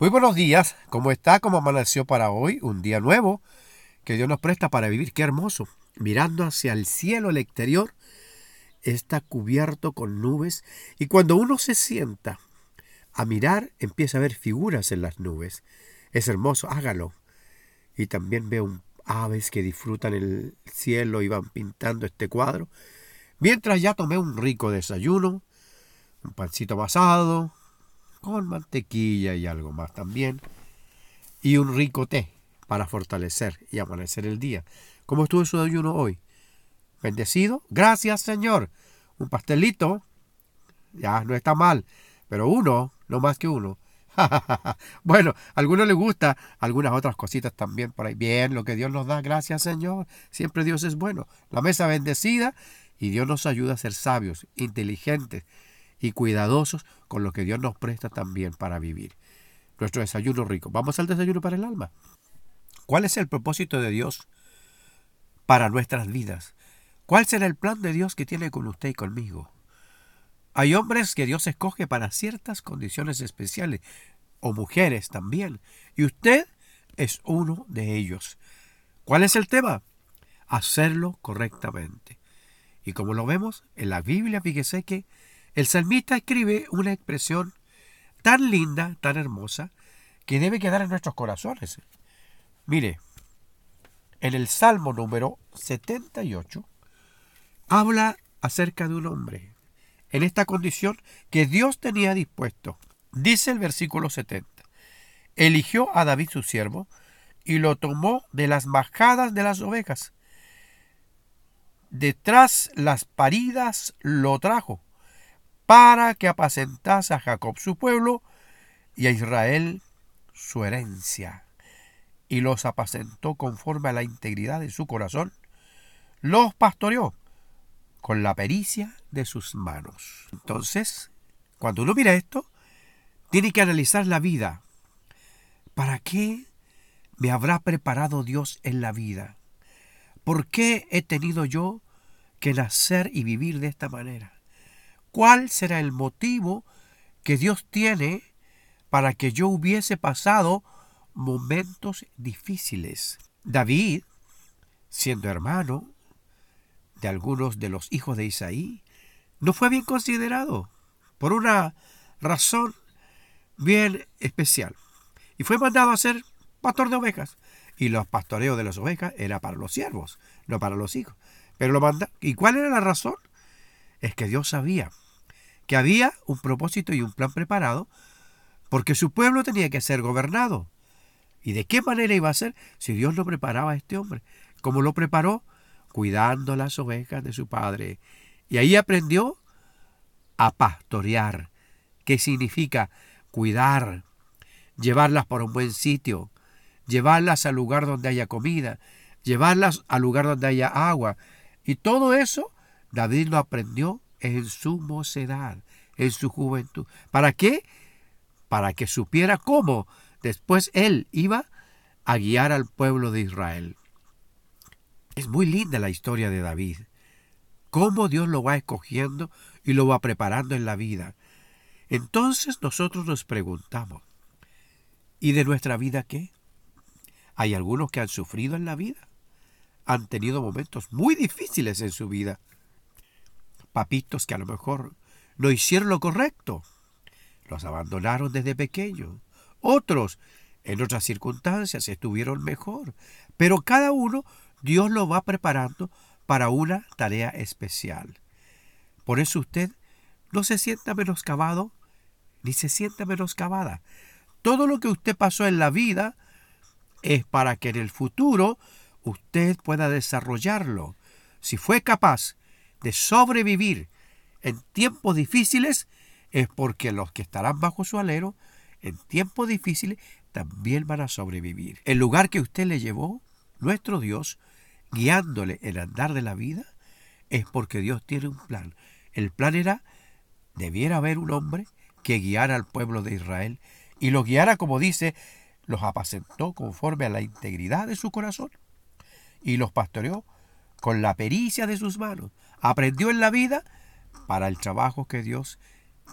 Muy buenos días, ¿cómo está? ¿Cómo amaneció para hoy? Un día nuevo que Dios nos presta para vivir, qué hermoso. Mirando hacia el cielo, el exterior está cubierto con nubes y cuando uno se sienta a mirar empieza a ver figuras en las nubes. Es hermoso, hágalo. Y también veo aves que disfrutan el cielo y van pintando este cuadro. Mientras ya tomé un rico desayuno, un pancito basado, con mantequilla y algo más también, y un rico té para fortalecer y amanecer el día. ¿Cómo estuvo su ayuno hoy? ¿Bendecido? Gracias, Señor. Un pastelito, ya no está mal, pero uno, no más que uno. bueno, a algunos les gusta algunas otras cositas también por ahí. Bien, lo que Dios nos da, gracias Señor. Siempre Dios es bueno. La mesa bendecida y Dios nos ayuda a ser sabios, inteligentes, y cuidadosos con lo que Dios nos presta también para vivir. Nuestro desayuno rico. Vamos al desayuno para el alma. ¿Cuál es el propósito de Dios para nuestras vidas? ¿Cuál será el plan de Dios que tiene con usted y conmigo? Hay hombres que Dios escoge para ciertas condiciones especiales, o mujeres también, y usted es uno de ellos. ¿Cuál es el tema? Hacerlo correctamente. Y como lo vemos en la Biblia, fíjese que el salmista escribe una expresión tan linda, tan hermosa, que debe quedar en nuestros corazones. Mire, en el Salmo número 78 habla acerca de un hombre en esta condición que Dios tenía dispuesto. Dice el versículo 70, eligió a David su siervo y lo tomó de las majadas de las ovejas. Detrás las paridas lo trajo para que apacentase a Jacob su pueblo y a Israel su herencia. Y los apacentó conforme a la integridad de su corazón, los pastoreó con la pericia de sus manos. Entonces, cuando uno mira esto, tiene que analizar la vida. ¿Para qué me habrá preparado Dios en la vida? ¿Por qué he tenido yo que nacer y vivir de esta manera? ¿Cuál será el motivo que Dios tiene para que yo hubiese pasado momentos difíciles? David, siendo hermano de algunos de los hijos de Isaí, no fue bien considerado por una razón bien especial. Y fue mandado a ser pastor de ovejas. Y los pastoreos de las ovejas era para los siervos, no para los hijos. Pero lo manda. ¿Y cuál era la razón? Es que Dios sabía que había un propósito y un plan preparado porque su pueblo tenía que ser gobernado. ¿Y de qué manera iba a ser si Dios lo preparaba a este hombre? ¿Cómo lo preparó? Cuidando las ovejas de su padre. Y ahí aprendió a pastorear. ¿Qué significa? Cuidar, llevarlas por un buen sitio, llevarlas al lugar donde haya comida, llevarlas al lugar donde haya agua. Y todo eso David lo aprendió en su mocedad, en su juventud. ¿Para qué? Para que supiera cómo después él iba a guiar al pueblo de Israel. Es muy linda la historia de David. Cómo Dios lo va escogiendo y lo va preparando en la vida. Entonces nosotros nos preguntamos, ¿y de nuestra vida qué? Hay algunos que han sufrido en la vida, han tenido momentos muy difíciles en su vida, papitos que a lo mejor no hicieron lo correcto. Los abandonaron desde pequeños. Otros, en otras circunstancias, estuvieron mejor. Pero cada uno Dios lo va preparando para una tarea especial. Por eso usted no se sienta menoscabado ni se sienta menoscabada. Todo lo que usted pasó en la vida es para que en el futuro usted pueda desarrollarlo. Si fue capaz de sobrevivir en tiempos difíciles es porque los que estarán bajo su alero en tiempos difíciles también van a sobrevivir. El lugar que usted le llevó, nuestro Dios, guiándole en andar de la vida, es porque Dios tiene un plan. El plan era, debiera haber un hombre que guiara al pueblo de Israel y lo guiara, como dice, los apacentó conforme a la integridad de su corazón y los pastoreó con la pericia de sus manos aprendió en la vida para el trabajo que Dios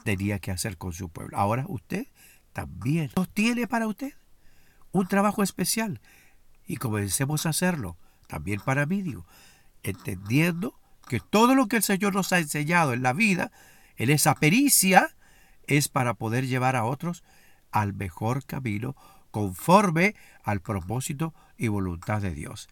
tenía que hacer con su pueblo. Ahora usted también Dios tiene para usted un trabajo especial. Y comencemos a hacerlo, también para mí, digo, entendiendo que todo lo que el Señor nos ha enseñado en la vida, en esa pericia, es para poder llevar a otros al mejor camino conforme al propósito y voluntad de Dios.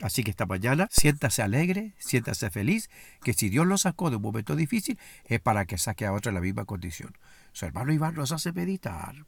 Así que esta mañana siéntase alegre, siéntase feliz, que si Dios lo sacó de un momento difícil es para que saque a otro en la misma condición. Su hermano Iván nos hace meditar.